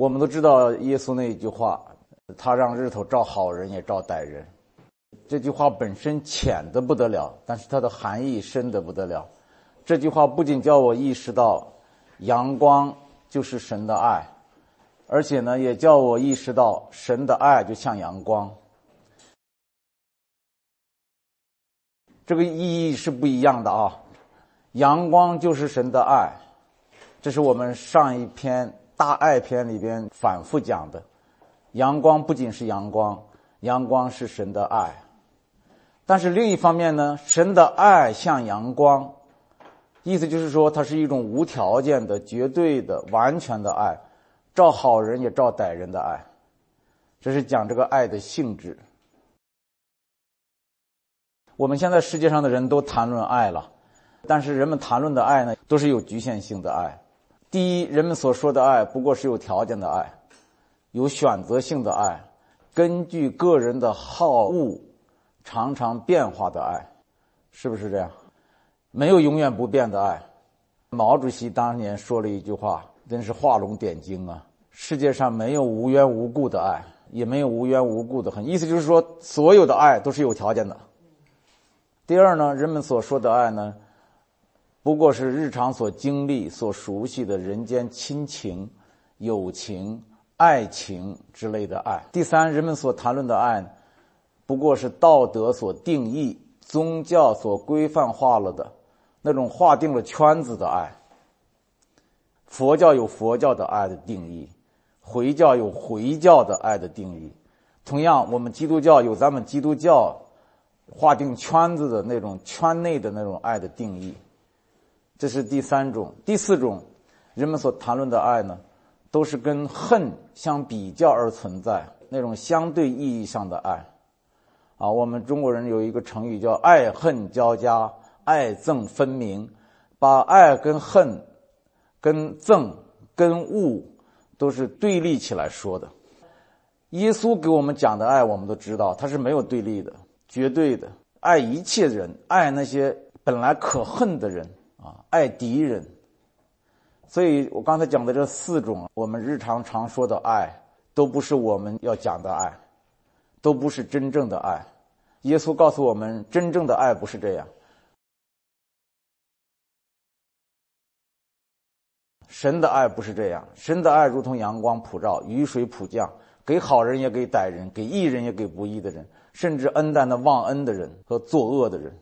我们都知道耶稣那一句话，他让日头照好人也照歹人。这句话本身浅的不得了，但是它的含义深的不得了。这句话不仅叫我意识到阳光就是神的爱，而且呢，也叫我意识到神的爱就像阳光。这个意义是不一样的啊！阳光就是神的爱，这是我们上一篇大爱篇里边反复讲的。阳光不仅是阳光，阳光是神的爱。但是另一方面呢，神的爱像阳光，意思就是说，它是一种无条件的、绝对的、完全的爱，照好人也照歹人的爱。这是讲这个爱的性质。我们现在世界上的人都谈论爱了，但是人们谈论的爱呢，都是有局限性的爱。第一，人们所说的爱不过是有条件的爱，有选择性的爱，根据个人的好恶。常常变化的爱，是不是这样？没有永远不变的爱。毛主席当年说了一句话，真是画龙点睛啊！世界上没有无缘无故的爱，也没有无缘无故的恨。意思就是说，所有的爱都是有条件的。第二呢，人们所说的爱呢，不过是日常所经历、所熟悉的人间亲情、友情、爱情之类的爱。第三，人们所谈论的爱。不过是道德所定义、宗教所规范化了的那种划定了圈子的爱。佛教有佛教的爱的定义，回教有回教的爱的定义。同样，我们基督教有咱们基督教划定圈子的那种圈内的那种爱的定义。这是第三种，第四种，人们所谈论的爱呢，都是跟恨相比较而存在那种相对意义上的爱。啊，我们中国人有一个成语叫“爱恨交加，爱憎分明”，把爱跟恨、跟憎、跟恶都是对立起来说的。耶稣给我们讲的爱，我们都知道，他是没有对立的，绝对的，爱一切人，爱那些本来可恨的人啊，爱敌人。所以我刚才讲的这四种，我们日常常说的爱，都不是我们要讲的爱。都不是真正的爱。耶稣告诉我们，真正的爱不是这样。神的爱不是这样，神的爱如同阳光普照，雨水普降，给好人也给歹人，给义人也给不义的人，甚至恩待那忘恩的人和作恶的人。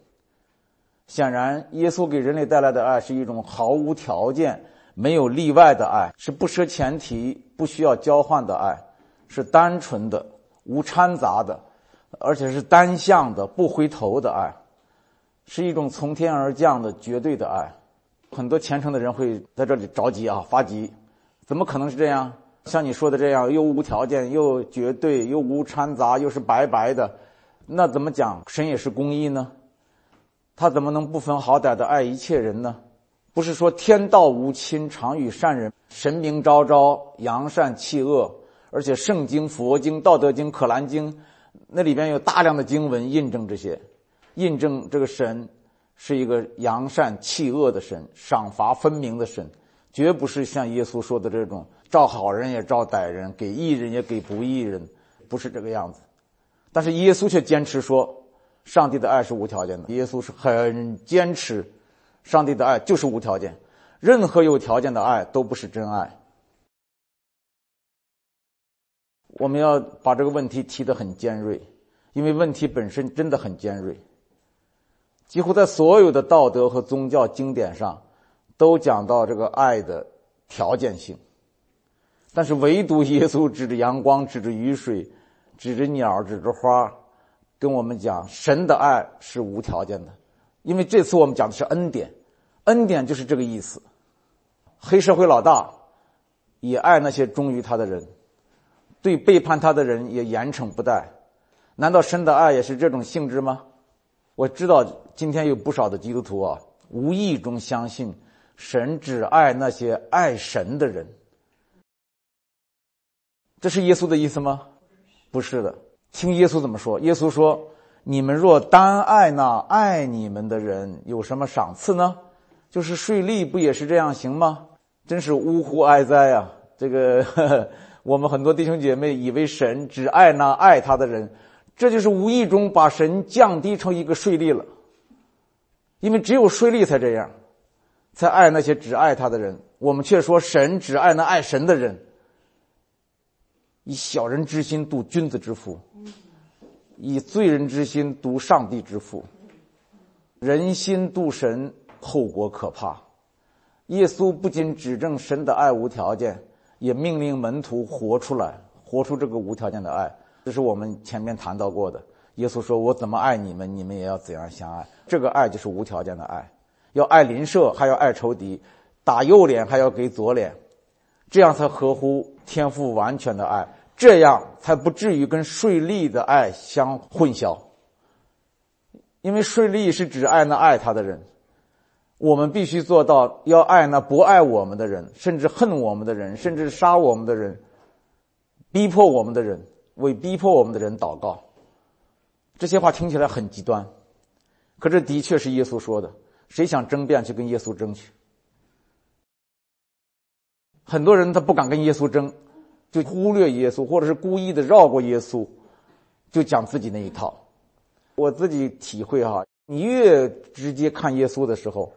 显然，耶稣给人类带来的爱是一种毫无条件、没有例外的爱，是不设前提、不需要交换的爱，是单纯的。无掺杂的，而且是单向的、不回头的爱，是一种从天而降的绝对的爱。很多虔诚的人会在这里着急啊，发急，怎么可能是这样？像你说的这样，又无条件，又绝对，又无掺杂，又是白白的，那怎么讲？神也是公义呢？他怎么能不分好歹的爱一切人呢？不是说天道无亲，常与善人，神明昭昭，扬善弃恶。而且圣经、佛经、道德经、可兰经，那里边有大量的经文印证这些，印证这个神是一个扬善弃恶的神，赏罚分明的神，绝不是像耶稣说的这种照好人也照歹人，给义人也给不义人，不是这个样子。但是耶稣却坚持说，上帝的爱是无条件的。耶稣是很坚持，上帝的爱就是无条件，任何有条件的爱都不是真爱。我们要把这个问题提得很尖锐，因为问题本身真的很尖锐。几乎在所有的道德和宗教经典上，都讲到这个爱的条件性，但是唯独耶稣指着阳光、指着雨水、指着鸟、指着花，跟我们讲神的爱是无条件的。因为这次我们讲的是恩典，恩典就是这个意思。黑社会老大也爱那些忠于他的人。对背叛他的人也严惩不贷，难道神的爱也是这种性质吗？我知道今天有不少的基督徒啊，无意中相信神只爱那些爱神的人，这是耶稣的意思吗？不是的，听耶稣怎么说。耶稣说：“你们若单爱那爱你们的人，有什么赏赐呢？就是税吏不也是这样行吗？真是呜呼哀哉啊！这个呵呵 我们很多弟兄姐妹以为神只爱那爱他的人，这就是无意中把神降低成一个税吏了。因为只有税吏才这样，才爱那些只爱他的人。我们却说神只爱那爱神的人。以小人之心度君子之腹，以罪人之心度上帝之腹。人心度神，后果可怕。耶稣不仅指证神的爱无条件，也命令门徒活出来，活出这个无条件的爱。这是我们前面谈到过的。耶稣说：“我怎么爱你们，你们也要怎样相爱。”这个爱就是无条件的爱，要爱邻舍，还要爱仇敌，打右脸还要给左脸，这样才合乎天赋完全的爱。这样才不至于跟税吏的爱相混淆，因为税吏是只爱那爱他的人，我们必须做到要爱那不爱我们的人，甚至恨我们的人，甚至杀我们的人，逼迫我们的人，为逼迫我们的人祷告。这些话听起来很极端，可这的确是耶稣说的。谁想争辩，去跟耶稣争去。很多人他不敢跟耶稣争。就忽略耶稣，或者是故意的绕过耶稣，就讲自己那一套。我自己体会哈，你越直接看耶稣的时候，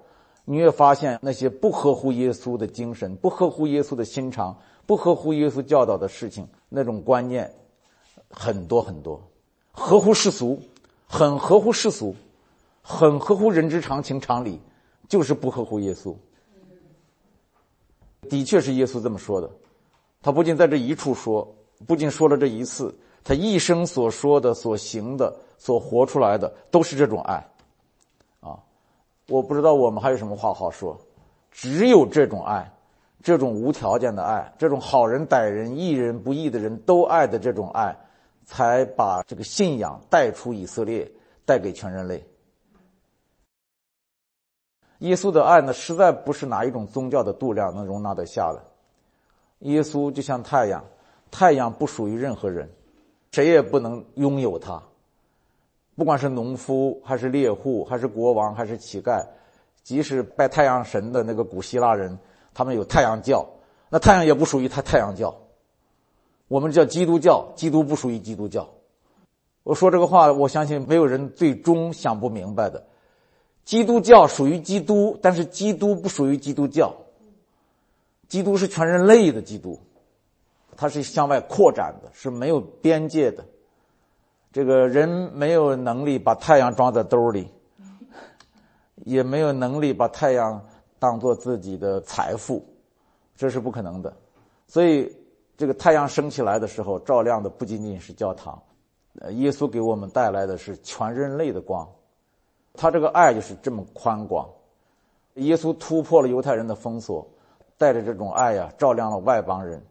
你越发现那些不合乎耶稣的精神、不合乎耶稣的心肠、不合乎耶稣教导的事情，那种观念很多很多，合乎世俗，很合乎世俗，很合乎人之常情常理，就是不合乎耶稣。的确是耶稣这么说的。他不仅在这一处说，不仅说了这一次，他一生所说的、所行的、所活出来的，都是这种爱，啊！我不知道我们还有什么话好说，只有这种爱，这种无条件的爱，这种好人歹人、义人不义的人都爱的这种爱，才把这个信仰带出以色列，带给全人类。耶稣的爱呢，实在不是哪一种宗教的度量能容纳得下的。耶稣就像太阳，太阳不属于任何人，谁也不能拥有它。不管是农夫，还是猎户，还是国王，还是乞丐，即使拜太阳神的那个古希腊人，他们有太阳教，那太阳也不属于他太阳教。我们叫基督教，基督不属于基督教。我说这个话，我相信没有人最终想不明白的。基督教属于基督，但是基督不属于基督教。基督是全人类的基督，它是向外扩展的，是没有边界的。这个人没有能力把太阳装在兜里，也没有能力把太阳当做自己的财富，这是不可能的。所以，这个太阳升起来的时候，照亮的不仅仅是教堂，呃，耶稣给我们带来的是全人类的光。他这个爱就是这么宽广，耶稣突破了犹太人的封锁。带着这种爱呀，照亮了外邦人。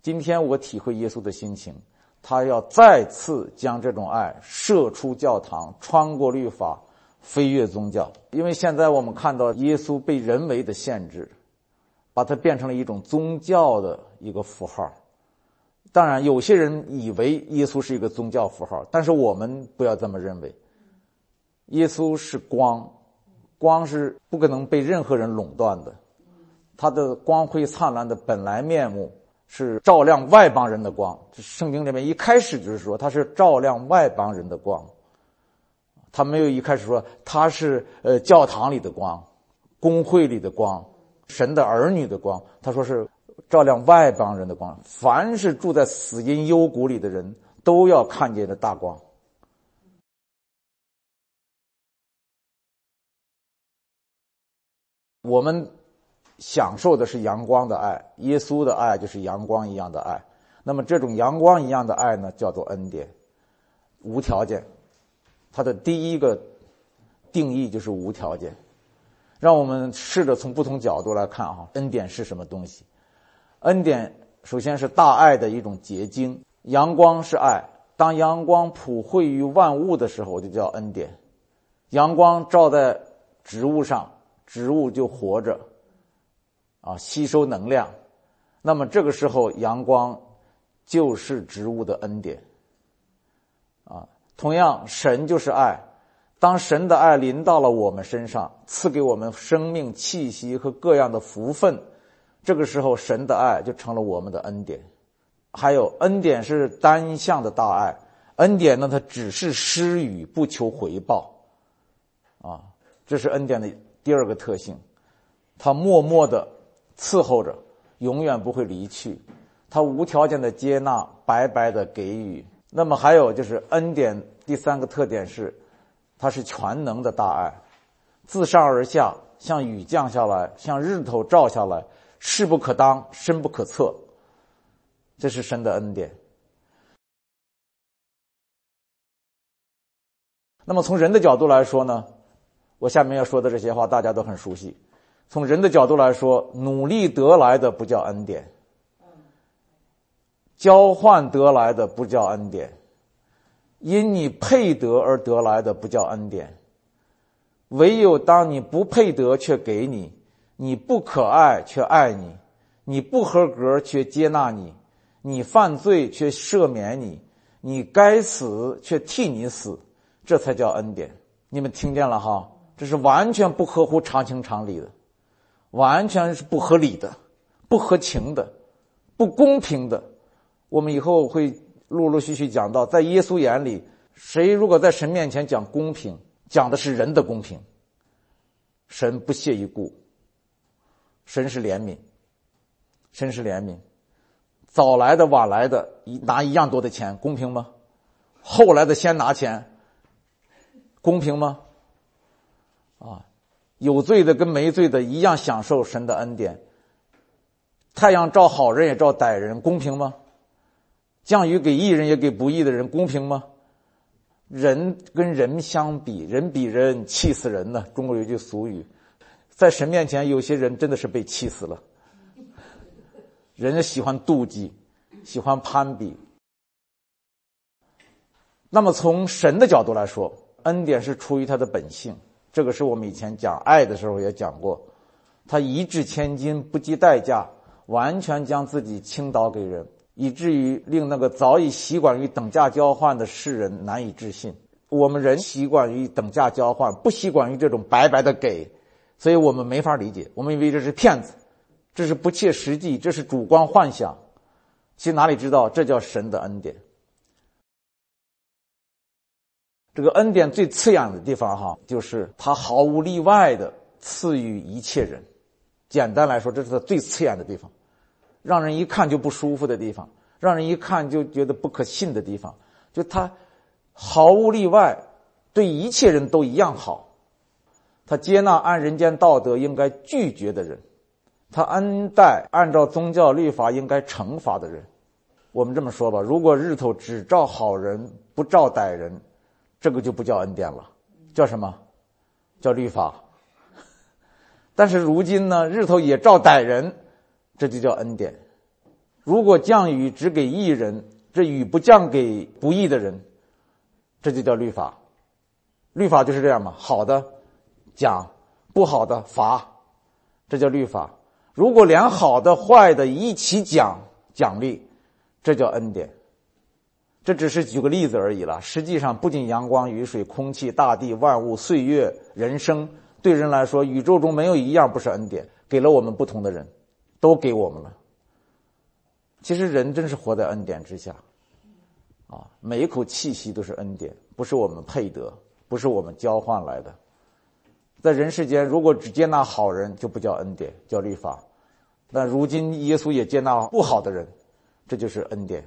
今天我体会耶稣的心情，他要再次将这种爱射出教堂，穿过律法，飞越宗教。因为现在我们看到耶稣被人为的限制，把它变成了一种宗教的一个符号。当然，有些人以为耶稣是一个宗教符号，但是我们不要这么认为。耶稣是光，光是不可能被任何人垄断的。他的光辉灿烂的本来面目是照亮外邦人的光。圣经里面一开始就是说他是照亮外邦人的光，他没有一开始说他是呃教堂里的光、工会里的光、神的儿女的光。他说是照亮外邦人的光，凡是住在死荫幽谷里的人都要看见的大光。我们。享受的是阳光的爱，耶稣的爱就是阳光一样的爱。那么这种阳光一样的爱呢，叫做恩典，无条件。它的第一个定义就是无条件。让我们试着从不同角度来看啊，恩典是什么东西？恩典首先是大爱的一种结晶。阳光是爱，当阳光普惠于万物的时候，就叫恩典。阳光照在植物上，植物就活着。啊，吸收能量，那么这个时候阳光就是植物的恩典。啊，同样神就是爱，当神的爱临到了我们身上，赐给我们生命气息和各样的福分，这个时候神的爱就成了我们的恩典。还有恩典是单向的大爱，恩典呢，它只是施予，不求回报，啊，这是恩典的第二个特性，它默默的伺候着，永远不会离去，他无条件的接纳，白白的给予。那么还有就是恩典第三个特点是，它是全能的大爱，自上而下，像雨降下来，像日头照下来，势不可当，深不可测。这是神的恩典。那么从人的角度来说呢，我下面要说的这些话大家都很熟悉。从人的角度来说，努力得来的不叫恩典，交换得来的不叫恩典，因你配得而得来的不叫恩典。唯有当你不配得却给你，你不可爱却爱你，你不合格却接纳你。你犯罪却赦免你，你该死却替你死，这才叫恩典。你们听见了哈？这是完全不合乎常情常理的，完全是不合理的、不合情的、不公平的。我们以后会陆陆续续讲到，在耶稣眼里，谁如果在神面前讲公平，讲的是人的公平，神不屑一顾。神是怜悯，神是怜悯。早来的晚来的，一拿一样多的钱，公平吗？后来的先拿钱，公平吗？啊，有罪的跟没罪的一样享受神的恩典。太阳照好人也照歹人，公平吗？降雨给义人也给不义的人，公平吗？人跟人相比，人比人气死人呢。中国有句俗语，在神面前，有些人真的是被气死了。人家喜欢妒忌，喜欢攀比。那么从神的角度来说，恩典是出于他的本性。这个是我们以前讲爱的时候也讲过，他一掷千金，不计代价，完全将自己倾倒给人，以至于令那个早已习惯于等价交换的世人难以置信。我们人习惯于等价交换，不习惯于这种白白的给，所以我们没法理解。我们以为这是骗子。这是不切实际，这是主观幻想。其实哪里知道，这叫神的恩典。这个恩典最刺眼的地方，哈，就是他毫无例外的赐予一切人。简单来说，这是他最刺眼的地方，让人一看就不舒服的地方，让人一看就觉得不可信的地方。就他毫无例外对一切人都一样好，他接纳按人间道德应该拒绝的人。他恩待按照宗教律法应该惩罚的人，我们这么说吧：如果日头只照好人不照歹人，这个就不叫恩典了，叫什么？叫律法。但是如今呢，日头也照歹人，这就叫恩典。如果降雨只给义人，这雨不降给不义的人，这就叫律法。律法就是这样嘛，好的讲，不好的罚，这叫律法。如果连好的坏的一起奖奖励，这叫恩典。这只是举个例子而已了。实际上，不仅阳光、雨水、空气、大地、万物、岁月、人生，对人来说，宇宙中没有一样不是恩典，给了我们不同的人，都给我们了。其实人真是活在恩典之下，啊，每一口气息都是恩典，不是我们配得，不是我们交换来的。在人世间，如果只接纳好人，就不叫恩典，叫律法。那如今耶稣也接纳不好的人，这就是恩典。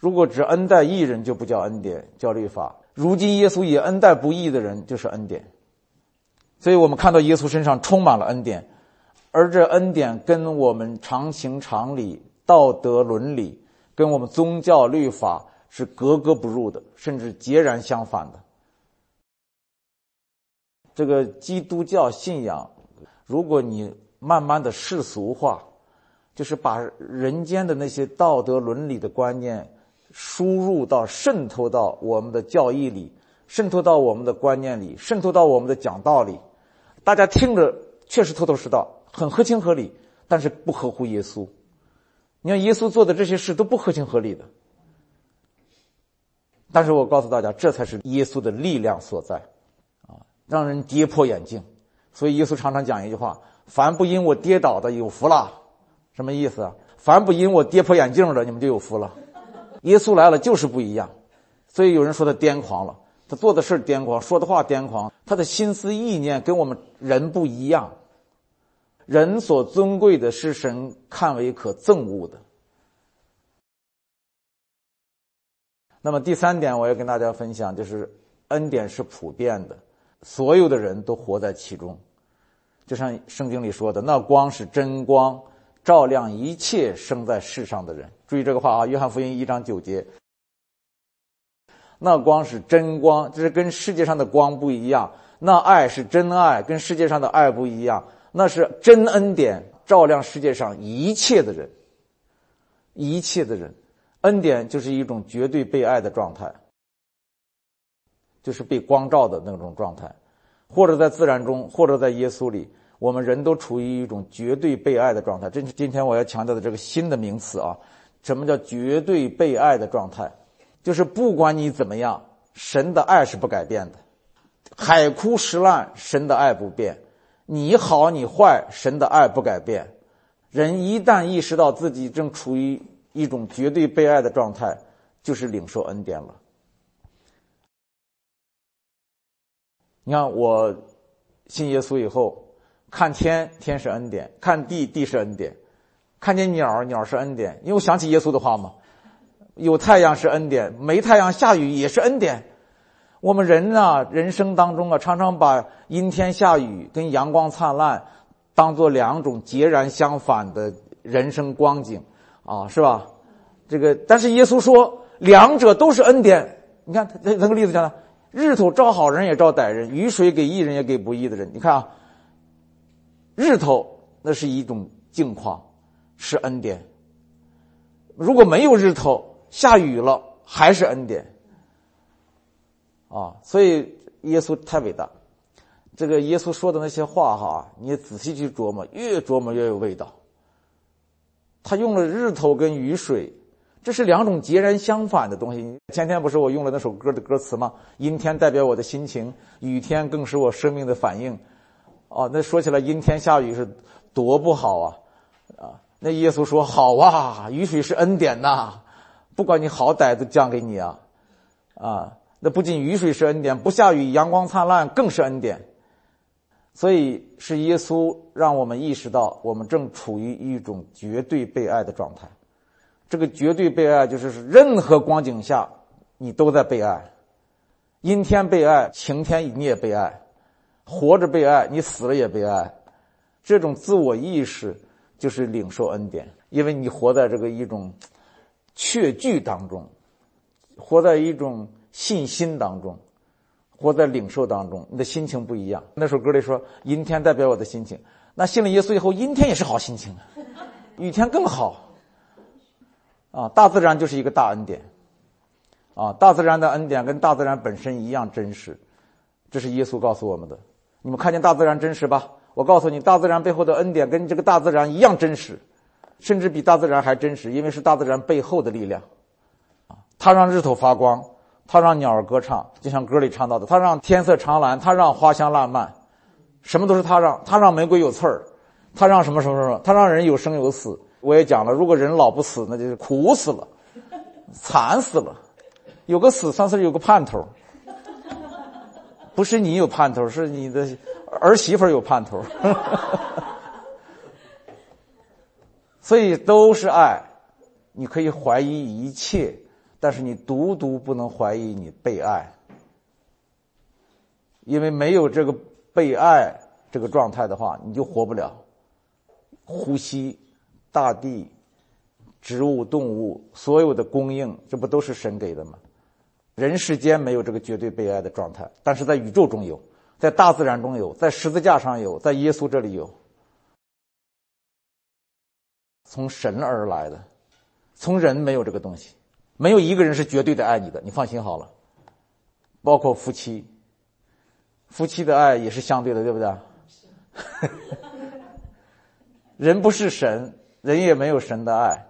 如果只恩待义人，就不叫恩典，叫律法。如今耶稣也恩待不义的人，就是恩典。所以我们看到耶稣身上充满了恩典，而这恩典跟我们常情常理、道德伦理，跟我们宗教律法是格格不入的，甚至截然相反的。这个基督教信仰，如果你慢慢的世俗化，就是把人间的那些道德伦理的观念输入到、渗透到我们的教义里，渗透到我们的观念里，渗透到我们的讲道理，大家听着确实头头是道，很合情合理，但是不合乎耶稣。你看耶稣做的这些事都不合情合理的，但是我告诉大家，这才是耶稣的力量所在。啊让人跌破眼镜，所以耶稣常常讲一句话：“凡不因我跌倒的，有福了。”什么意思啊？凡不因我跌破眼镜的，你们就有福了。耶稣来了就是不一样，所以有人说他癫狂了，他做的事癫狂，说的话癫狂，他的心思意念跟我们人不一样。人所尊贵的是神看为可憎恶的。那么第三点，我要跟大家分享，就是恩典是普遍的，所有的人都活在其中。就像圣经里说的，那光是真光，照亮一切生在世上的人。注意这个话啊，《约翰福音》一章九节。那光是真光，就是跟世界上的光不一样。那爱是真爱，跟世界上的爱不一样。那是真恩典，照亮世界上一切的人，一切的人，恩典就是一种绝对被爱的状态，就是被光照的那种状态，或者在自然中，或者在耶稣里，我们人都处于一种绝对被爱的状态。这是今天我要强调的这个新的名词啊，什么叫绝对被爱的状态？就是不管你怎么样，神的爱是不改变的，海枯石烂，神的爱不变。你好，你坏，神的爱不改变。人一旦意识到自己正处于一种绝对被爱的状态，就是领受恩典了。你看，我信耶稣以后，看天，天是恩典；看地，地是恩典；看见鸟，鸟是恩典。因为我想起耶稣的话嘛，有太阳是恩典，没太阳下雨也是恩典。我们人啊，人生当中啊，常常把阴天下雨跟阳光灿烂当做两种截然相反的人生光景，啊，是吧？这个，但是耶稣说，两者都是恩典。你看，他那个例子讲的，日头照好人也照歹人，雨水给义人也给不义的人。你看啊，日头那是一种境况，是恩典；如果没有日头，下雨了，还是恩典。啊，所以耶稣太伟大，这个耶稣说的那些话哈，你仔细去琢磨，越琢磨越有味道。他用了日头跟雨水，这是两种截然相反的东西。前天不是我用了那首歌的歌词吗？阴天代表我的心情，雨天更是我生命的反应。哦，那说起来阴天下雨是多不好啊！啊，那耶稣说好啊，雨水是恩典呐，不管你好歹都降给你啊，啊。那不仅雨水是恩典，不下雨阳光灿烂更是恩典。所以是耶稣让我们意识到，我们正处于一种绝对被爱的状态。这个绝对被爱，就是任何光景下你都在被爱。阴天被爱，晴天你也被爱，活着被爱，你死了也被爱。这种自我意识就是领受恩典，因为你活在这个一种确据当中，活在一种。信心当中，活在领受当中，你的心情不一样。那首歌里说：“阴天代表我的心情。”那信了耶稣以后，阴天也是好心情啊，雨天更好。啊，大自然就是一个大恩典。啊，大自然的恩典跟大自然本身一样真实，这是耶稣告诉我们的。你们看见大自然真实吧？我告诉你，大自然背后的恩典跟这个大自然一样真实，甚至比大自然还真实，因为是大自然背后的力量。啊，它让日头发光。他让鸟儿歌唱，就像歌里唱到的；他让天色长蓝，他让花香烂漫，什么都是他让。他让玫瑰有刺儿，他让什么什么什么？他让人有生有死。我也讲了，如果人老不死，那就是苦死了，惨死了。有个死，算是有个盼头。不是你有盼头，是你的儿媳妇有盼头。所以都是爱，你可以怀疑一切。但是你独独不能怀疑你被爱，因为没有这个被爱这个状态的话，你就活不了。呼吸、大地、植物、动物，所有的供应，这不都是神给的吗？人世间没有这个绝对被爱的状态，但是在宇宙中有，在大自然中有，在十字架上有，在耶稣这里有，从神而来的，从人没有这个东西。没有一个人是绝对的爱你的，你放心好了。包括夫妻，夫妻的爱也是相对的，对不对？人不是神，人也没有神的爱，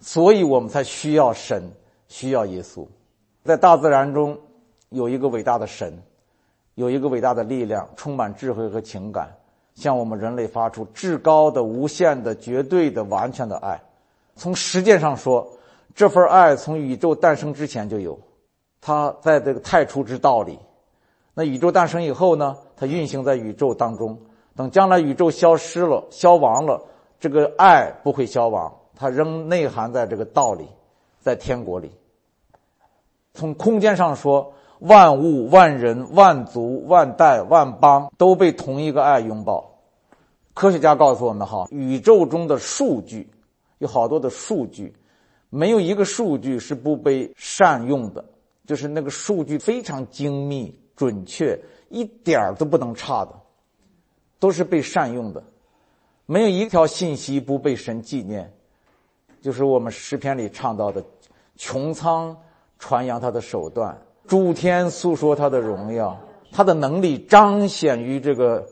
所以我们才需要神，需要耶稣。在大自然中有一个伟大的神，有一个伟大的力量，充满智慧和情感，向我们人类发出至高的、无限的、绝对的、完全的爱。从实践上说，这份爱从宇宙诞生之前就有，它在这个太初之道里。那宇宙诞生以后呢？它运行在宇宙当中。等将来宇宙消失了、消亡了，这个爱不会消亡，它仍内含在这个道里，在天国里。从空间上说，万物、万人、万族、万代、万邦都被同一个爱拥抱。科学家告诉我们：哈，宇宙中的数据有好多的数据，没有一个数据是不被善用的，就是那个数据非常精密、准确，一点儿都不能差的。都是被善用的，没有一条信息不被神纪念，就是我们诗篇里唱到的：穹苍传扬他的手段，诸天诉说他的荣耀，他的能力彰显于这个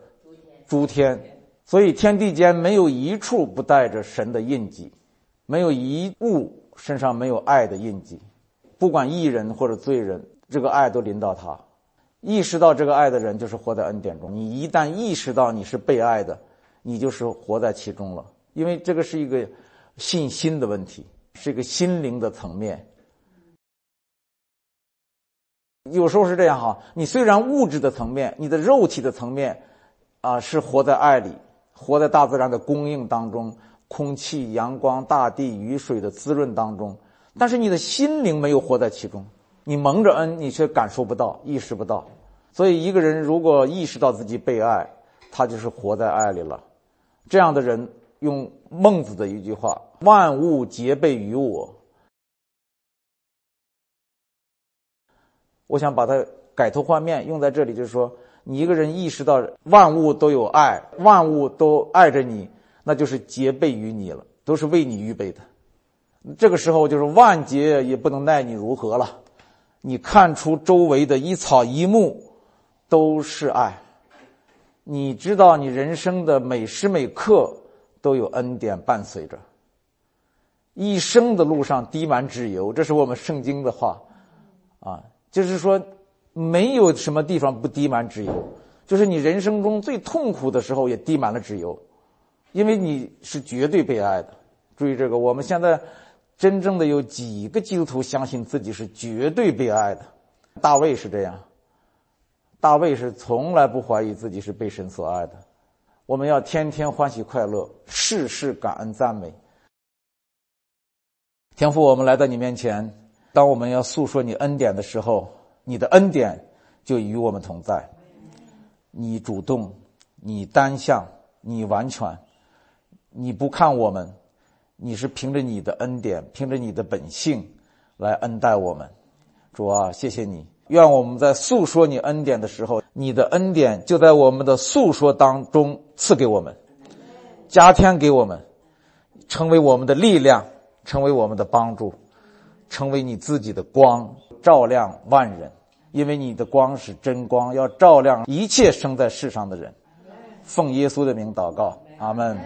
诸天。所以天地间没有一处不带着神的印记，没有一物身上没有爱的印记，不管义人或者罪人，这个爱都临到他。意识到这个爱的人，就是活在恩典中。你一旦意识到你是被爱的，你就是活在其中了。因为这个是一个信心的问题，是一个心灵的层面。有时候是这样哈，你虽然物质的层面，你的肉体的层面，啊，是活在爱里，活在大自然的供应当中，空气、阳光、大地、雨水的滋润当中，但是你的心灵没有活在其中。你蒙着恩，你却感受不到，意识不到。所以，一个人如果意识到自己被爱，他就是活在爱里了。这样的人，用孟子的一句话：“万物皆备于我。”我想把它改头换面用在这里，就是说，你一个人意识到万物都有爱，万物都爱着你，那就是皆备于你了，都是为你预备的。这个时候，就是万劫也不能奈你如何了。你看出周围的一草一木都是爱，你知道你人生的每时每刻都有恩典伴随着，一生的路上滴满脂油，这是我们圣经的话，啊，就是说没有什么地方不滴满脂油，就是你人生中最痛苦的时候也滴满了脂油，因为你是绝对被爱的。注意这个，我们现在。真正的有几个基督徒相信自己是绝对被爱的？大卫是这样，大卫是从来不怀疑自己是被神所爱的。我们要天天欢喜快乐，事事感恩赞美。天父，我们来到你面前，当我们要诉说你恩典的时候，你的恩典就与我们同在。你主动，你单向，你完全，你不看我们。你是凭着你的恩典，凭着你的本性来恩待我们，主啊，谢谢你！愿我们在诉说你恩典的时候，你的恩典就在我们的诉说当中赐给我们，加添给我们，成为我们的力量，成为我们的帮助，成为你自己的光，照亮万人。因为你的光是真光，要照亮一切生在世上的人。奉耶稣的名祷告，阿门。